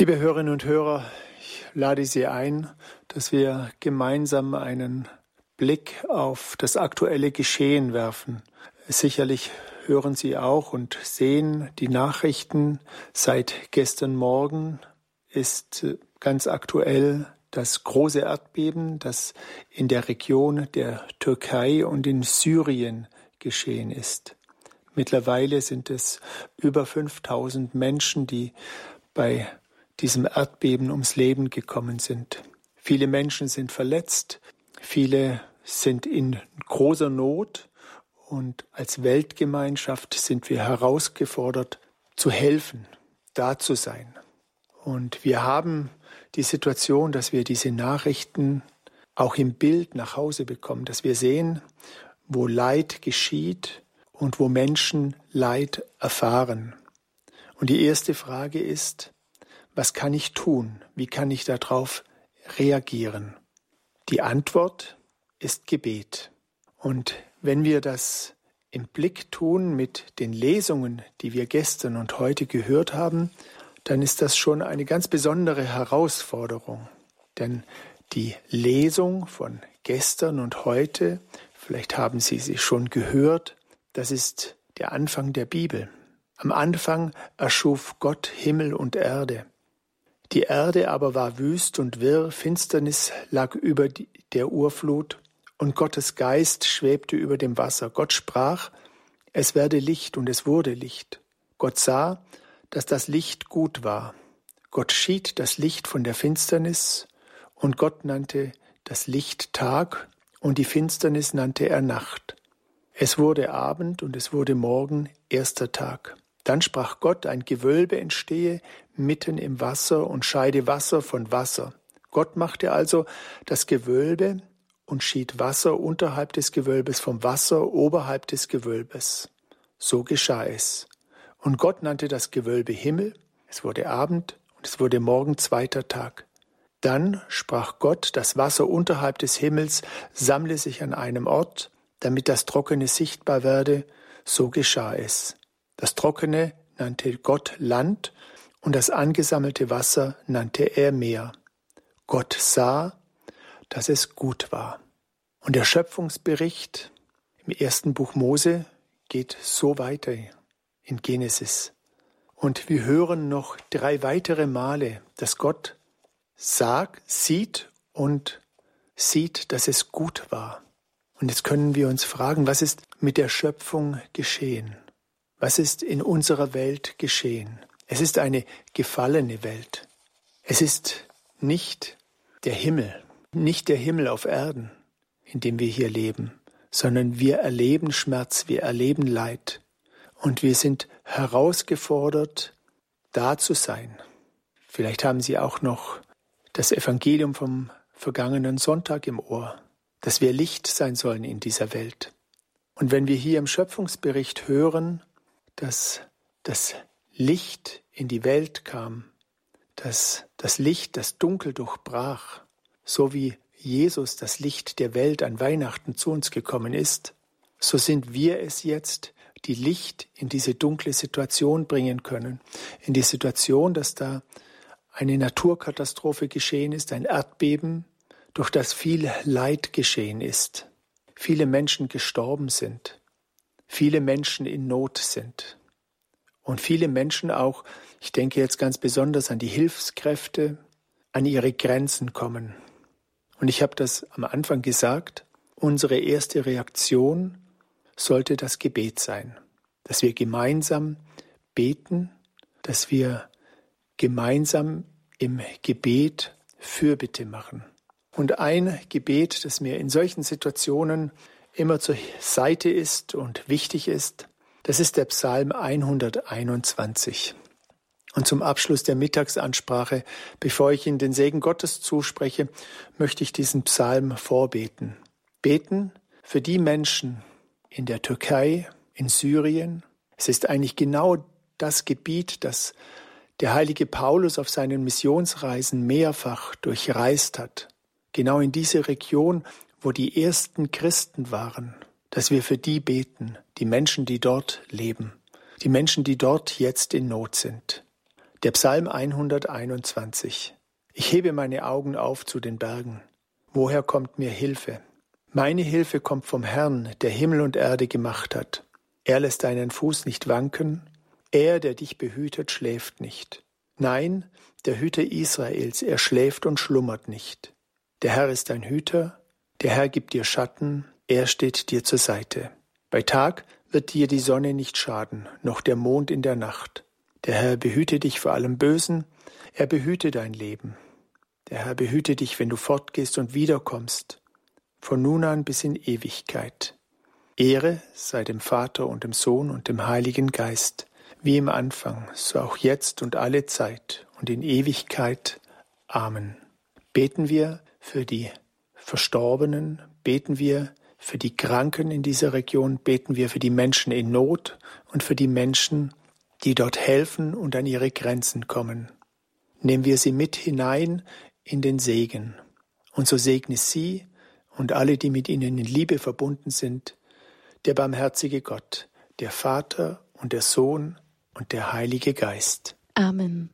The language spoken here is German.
Liebe Hörerinnen und Hörer, ich lade Sie ein, dass wir gemeinsam einen Blick auf das aktuelle Geschehen werfen. Sicherlich hören Sie auch und sehen die Nachrichten. Seit gestern Morgen ist ganz aktuell das große Erdbeben, das in der Region der Türkei und in Syrien geschehen ist. Mittlerweile sind es über 5000 Menschen, die bei diesem Erdbeben ums Leben gekommen sind. Viele Menschen sind verletzt, viele sind in großer Not und als Weltgemeinschaft sind wir herausgefordert, zu helfen, da zu sein. Und wir haben die Situation, dass wir diese Nachrichten auch im Bild nach Hause bekommen, dass wir sehen, wo Leid geschieht und wo Menschen Leid erfahren. Und die erste Frage ist, was kann ich tun? Wie kann ich darauf reagieren? Die Antwort ist Gebet. Und wenn wir das im Blick tun mit den Lesungen, die wir gestern und heute gehört haben, dann ist das schon eine ganz besondere Herausforderung. Denn die Lesung von gestern und heute, vielleicht haben Sie sie schon gehört, das ist der Anfang der Bibel. Am Anfang erschuf Gott Himmel und Erde. Die Erde aber war wüst und wirr, Finsternis lag über der Urflut, und Gottes Geist schwebte über dem Wasser. Gott sprach, es werde Licht, und es wurde Licht. Gott sah, dass das Licht gut war. Gott schied das Licht von der Finsternis, und Gott nannte das Licht Tag, und die Finsternis nannte er Nacht. Es wurde Abend und es wurde Morgen, erster Tag. Dann sprach Gott, ein Gewölbe entstehe mitten im Wasser und scheide Wasser von Wasser. Gott machte also das Gewölbe und schied Wasser unterhalb des Gewölbes vom Wasser oberhalb des Gewölbes. So geschah es. Und Gott nannte das Gewölbe Himmel, es wurde Abend und es wurde Morgen zweiter Tag. Dann sprach Gott, das Wasser unterhalb des Himmels sammle sich an einem Ort, damit das Trockene sichtbar werde, so geschah es. Das Trockene nannte Gott Land und das angesammelte Wasser nannte er Meer. Gott sah, dass es gut war. Und der Schöpfungsbericht im ersten Buch Mose geht so weiter in Genesis. Und wir hören noch drei weitere Male, dass Gott sagt, sieht und sieht, dass es gut war. Und jetzt können wir uns fragen, was ist mit der Schöpfung geschehen? Was ist in unserer Welt geschehen? Es ist eine gefallene Welt. Es ist nicht der Himmel, nicht der Himmel auf Erden, in dem wir hier leben, sondern wir erleben Schmerz, wir erleben Leid und wir sind herausgefordert, da zu sein. Vielleicht haben Sie auch noch das Evangelium vom vergangenen Sonntag im Ohr, dass wir Licht sein sollen in dieser Welt. Und wenn wir hier im Schöpfungsbericht hören, dass das Licht in die Welt kam, dass das Licht das Dunkel durchbrach, so wie Jesus das Licht der Welt an Weihnachten zu uns gekommen ist, so sind wir es jetzt, die Licht in diese dunkle Situation bringen können, in die Situation, dass da eine Naturkatastrophe geschehen ist, ein Erdbeben, durch das viel Leid geschehen ist, viele Menschen gestorben sind, viele Menschen in Not sind. Und viele Menschen auch, ich denke jetzt ganz besonders an die Hilfskräfte, an ihre Grenzen kommen. Und ich habe das am Anfang gesagt, unsere erste Reaktion sollte das Gebet sein, dass wir gemeinsam beten, dass wir gemeinsam im Gebet Fürbitte machen. Und ein Gebet, das mir in solchen Situationen immer zur Seite ist und wichtig ist, das ist der Psalm 121. Und zum Abschluss der Mittagsansprache, bevor ich Ihnen den Segen Gottes zuspreche, möchte ich diesen Psalm vorbeten. Beten für die Menschen in der Türkei, in Syrien. Es ist eigentlich genau das Gebiet, das der heilige Paulus auf seinen Missionsreisen mehrfach durchreist hat. Genau in diese Region, wo die ersten Christen waren, dass wir für die beten, die Menschen, die dort leben, die Menschen, die dort jetzt in Not sind, Der Psalm 121. Ich hebe meine Augen auf zu den Bergen. Woher kommt mir Hilfe? Meine Hilfe kommt vom Herrn, der Himmel und Erde gemacht hat. Er lässt deinen Fuß nicht wanken, er, der dich behütet, schläft nicht. Nein, der Hüter Israels, er schläft und schlummert nicht. Der Herr ist dein Hüter, der Herr gibt dir Schatten, er steht dir zur Seite. Bei Tag wird dir die Sonne nicht schaden, noch der Mond in der Nacht. Der Herr behüte dich vor allem Bösen, er behüte dein Leben. Der Herr behüte dich, wenn du fortgehst und wiederkommst, von nun an bis in Ewigkeit. Ehre sei dem Vater und dem Sohn und dem Heiligen Geist, wie im Anfang, so auch jetzt und alle Zeit und in Ewigkeit. Amen. Beten wir für die Verstorbenen, beten wir für die Kranken in dieser Region, beten wir für die Menschen in Not und für die Menschen, die dort helfen und an ihre Grenzen kommen. Nehmen wir sie mit hinein in den Segen. Und so segne sie und alle, die mit ihnen in Liebe verbunden sind, der barmherzige Gott, der Vater und der Sohn und der Heilige Geist. Amen.